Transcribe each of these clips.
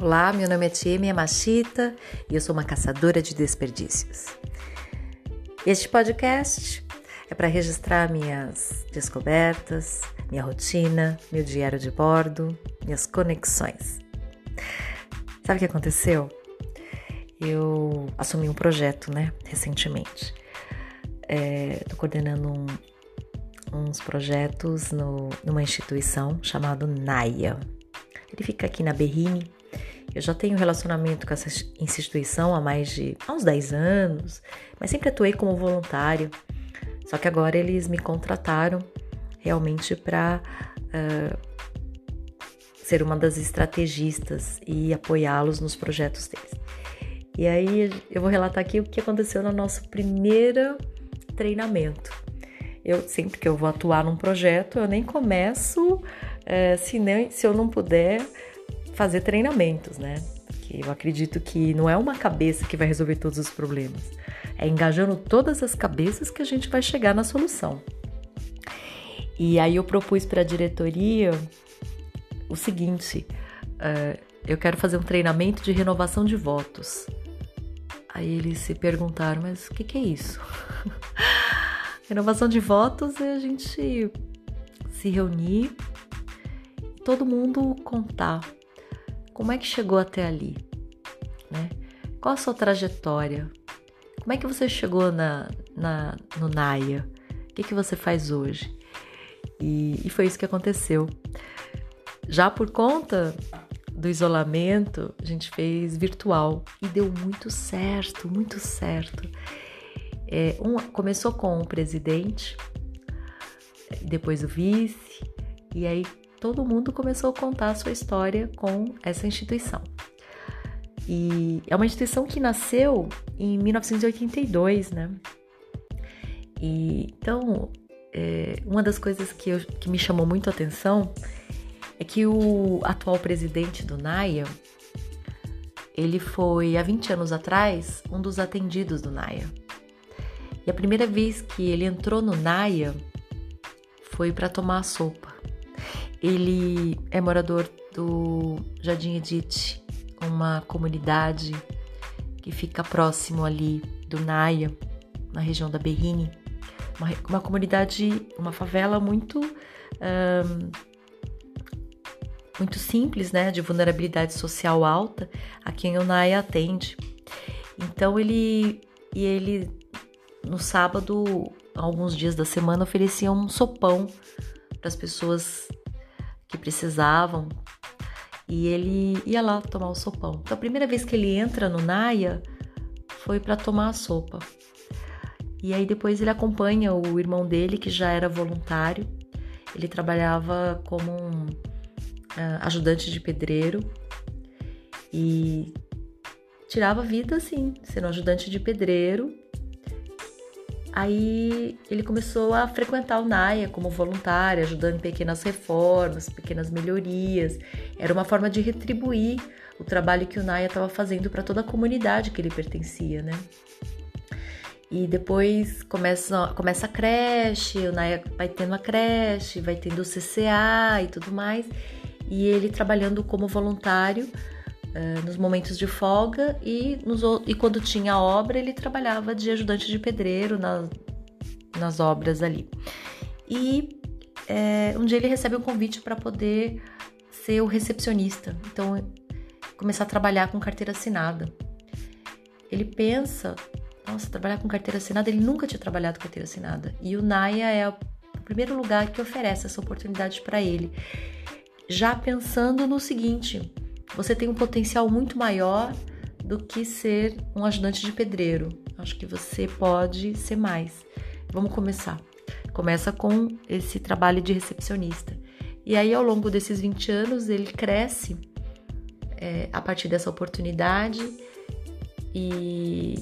Olá, meu nome é Tiemia Machita e eu sou uma caçadora de desperdícios. Este podcast é para registrar minhas descobertas, minha rotina, meu diário de bordo, minhas conexões. Sabe o que aconteceu? Eu assumi um projeto, né, recentemente. Estou é, coordenando um, uns projetos no, numa instituição chamada NAIA. Ele fica aqui na Berrine. Eu já tenho relacionamento com essa instituição há mais de há uns 10 anos, mas sempre atuei como voluntário. Só que agora eles me contrataram realmente para uh, ser uma das estrategistas e apoiá-los nos projetos deles. E aí eu vou relatar aqui o que aconteceu no nosso primeiro treinamento. Eu sempre que eu vou atuar num projeto, eu nem começo é, se, nem, se eu não puder fazer treinamentos, né? Que eu acredito que não é uma cabeça que vai resolver todos os problemas. É engajando todas as cabeças que a gente vai chegar na solução. E aí eu propus para a diretoria o seguinte: uh, eu quero fazer um treinamento de renovação de votos. Aí eles se perguntaram, mas o que, que é isso? Renovação de votos é a gente se reunir todo mundo contar como é que chegou até ali, né? Qual a sua trajetória? Como é que você chegou na, na no NAIA? O que, que você faz hoje? E, e foi isso que aconteceu. Já por conta do isolamento, a gente fez virtual e deu muito certo, muito certo. É, um, começou com o presidente, depois o vice, e aí todo mundo começou a contar a sua história com essa instituição. E é uma instituição que nasceu em 1982, né? E, então, é, uma das coisas que, eu, que me chamou muito a atenção é que o atual presidente do NAIA, ele foi, há 20 anos atrás, um dos atendidos do NAIA. E a primeira vez que ele entrou no Naya foi para tomar sopa. Ele é morador do Jardim Edith, uma comunidade que fica próximo ali do Naya, na região da Berrine. Uma, uma comunidade, uma favela muito muito simples, né, de vulnerabilidade social alta, a quem o Naya atende. Então ele e ele no sábado, alguns dias da semana, ofereciam um sopão para as pessoas que precisavam. E ele ia lá tomar o sopão. Então, a primeira vez que ele entra no Naya foi para tomar a sopa. E aí depois ele acompanha o irmão dele, que já era voluntário. Ele trabalhava como um uh, ajudante de pedreiro e tirava vida assim, sendo ajudante de pedreiro Aí ele começou a frequentar o NAIA como voluntário, ajudando em pequenas reformas, pequenas melhorias. Era uma forma de retribuir o trabalho que o NAIA estava fazendo para toda a comunidade que ele pertencia, né? E depois começa, começa a creche, o NAIA vai tendo a creche, vai tendo o CCA e tudo mais. E ele trabalhando como voluntário uh, nos momentos de folga e, nos, e quando tinha obra ele trabalhava de ajudante de pedreiro nas, nas obras ali. E é, um dia ele recebe um convite para poder ser o recepcionista, então começar a trabalhar com carteira assinada. Ele pensa, nossa, trabalhar com carteira assinada, ele nunca tinha trabalhado com carteira assinada. E o Naya é o primeiro lugar que oferece essa oportunidade para ele. Já pensando no seguinte, você tem um potencial muito maior do que ser um ajudante de pedreiro. Acho que você pode ser mais. Vamos começar. Começa com esse trabalho de recepcionista. E aí, ao longo desses 20 anos, ele cresce é, a partir dessa oportunidade e,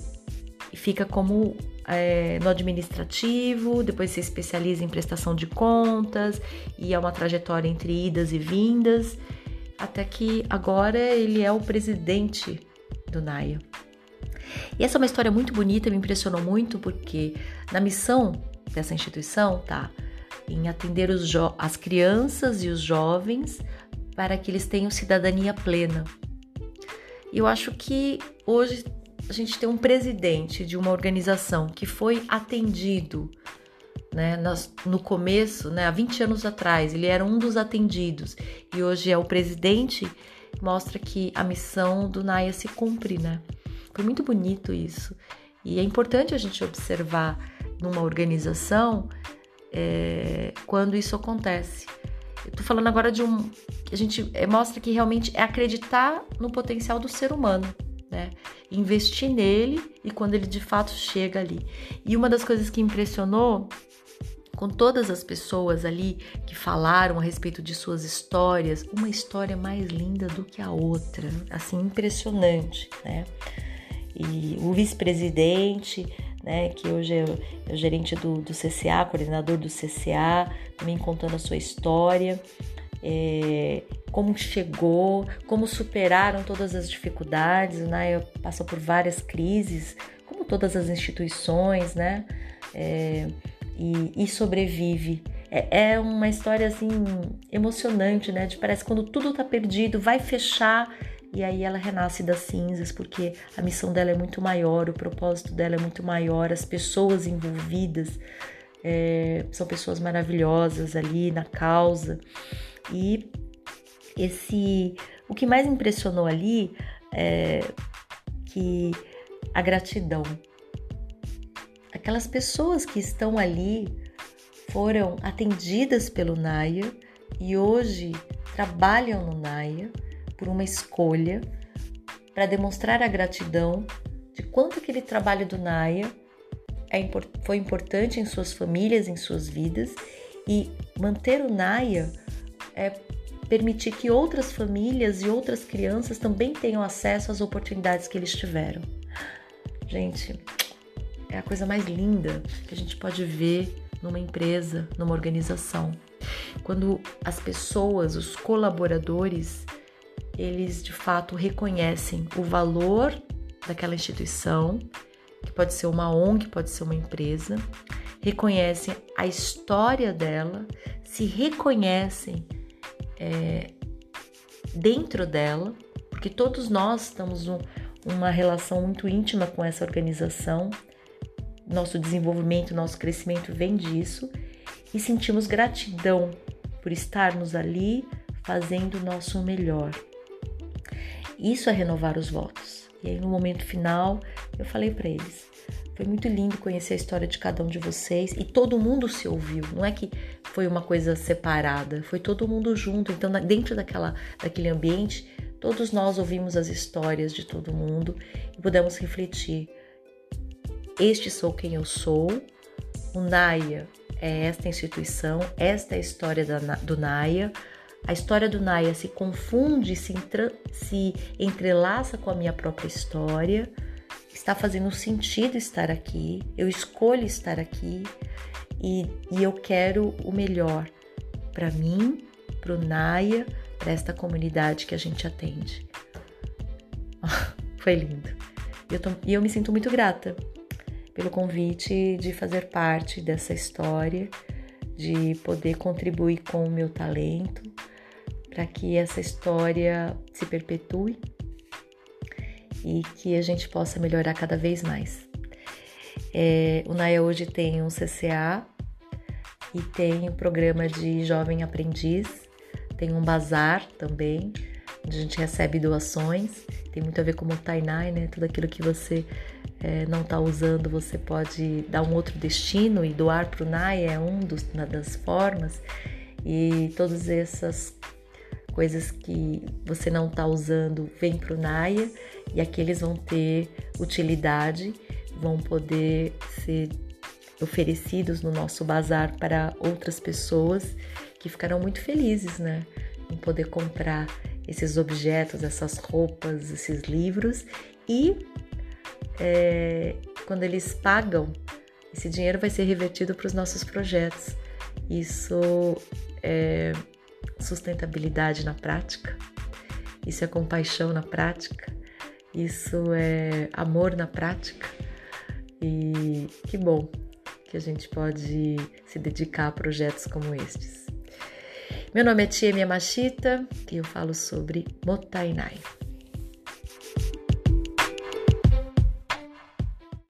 fica como é, no administrativo, depois se especializa em prestação de contas e é uma trajetória entre idas e vindas até que agora ele é o presidente do NAIA. E essa é uma história muito bonita, me impressionou muito, porque na missão dessa instituição tá em atender as crianças e os jovens para que eles tenham cidadania plena. E eu acho que hoje a gente tem um presidente de uma organização que foi atendido né, no começo, né, há 20 anos atrás, ele era um dos atendidos e hoje é o presidente, mostra que a missão do Naya se cumpre, né? Foi muito bonito isso. E é importante a gente observar numa organização é, quando isso acontece. Tô falando agora de um. A gente é, mostra que realmente é acreditar no potencial do ser humano, né? Investir nele e quando ele de fato chega ali. E uma das coisas que impressionou com todas as pessoas ali que falaram a respeito de suas histórias, uma história mais linda do que a outra, assim, impressionante, né? E o vice-presidente, né, que hoje é o, é gerente do, do, CCA, coordenador do CCA, também contando a sua história, é, como chegou, como superaram todas as dificuldades, né, passou por várias crises, como todas as instituições, né, é, e, e sobrevive. É, é, uma história assim emocionante, né? De parece quando tudo tá perdido, vai fechar e aí ela renasce das cinzas porque a missão dela é muito maior, o propósito dela é muito maior, as pessoas envolvidas é, são pessoas maravilhosas ali na causa e esse o que mais impressionou ali é que a gratidão aquelas pessoas que estão ali foram atendidas pelo Naya e hoje trabalham no Naya por uma escolha para demonstrar a gratidão de quanto aquele trabalho do Naya é, foi importante em suas famílias, em suas vidas e manter o Naya é permitir que outras famílias e outras crianças também tenham acesso às oportunidades que eles tiveram. Gente, é a coisa mais linda que a gente pode ver numa empresa, numa organização. Quando as pessoas, os colaboradores, eles de fato reconhecem o valor daquela instituição, que pode ser uma ONG, pode ser uma empresa, reconhecem a história dela, se reconhecem é, dentro dela, porque todos nós estamos num, uma relação muito íntima com essa organização, nosso desenvolvimento, nosso crescimento vem disso e sentimos gratidão por estarmos ali fazendo o nosso melhor. Isso é renovar os votos. E aí no momento final, eu falei para eles: foi muito lindo conhecer a história de cada um de vocês e todo mundo se ouviu. Não é que foi uma coisa separada, foi todo mundo junto. Então, dentro daquela, daquele ambiente, todos nós ouvimos as histórias de todo mundo e pudemos refletir este sou quem eu sou. O Naya é esta instituição, esta é a história do Naya. A história do Naya se confunde, se, se entrelaça com a minha própria história. Está fazendo sentido estar aqui. Eu escolho estar aqui e, e eu quero o melhor para mim, para o Naya, para esta comunidade que a gente atende. Foi lindo. Eu tô, e eu me sinto muito grata pelo convite de fazer parte dessa história, de poder contribuir com o meu talento para que essa história se perpetue e que a gente possa melhorar cada vez mais. É, o NAIA hoje tem um CCA e tem um programa de jovem aprendiz, tem um bazar também, a gente recebe doações, tem muito a ver com o Tainai, né? Tudo aquilo que você é, não está usando, você pode dar um outro destino e doar para o NAI é um dos, uma das formas. E todas essas coisas que você não está usando vêm para o NAIA e aqueles vão ter utilidade, vão poder ser oferecidos no nosso bazar para outras pessoas que ficarão muito felizes, né? Em poder comprar esses objetos, essas roupas, esses livros e é, quando eles pagam, esse dinheiro vai ser revertido para os nossos projetos. Isso é sustentabilidade na prática, isso é compaixão na prática, isso é amor na prática. E que bom que a gente pode se dedicar a projetos como estes. Meu nome é Tia Machita e eu falo sobre Motainai.